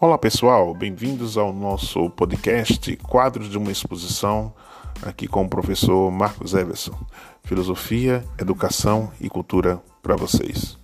Olá pessoal, bem-vindos ao nosso podcast Quadros de uma Exposição, aqui com o professor Marcos Everson. Filosofia, Educação e Cultura para vocês.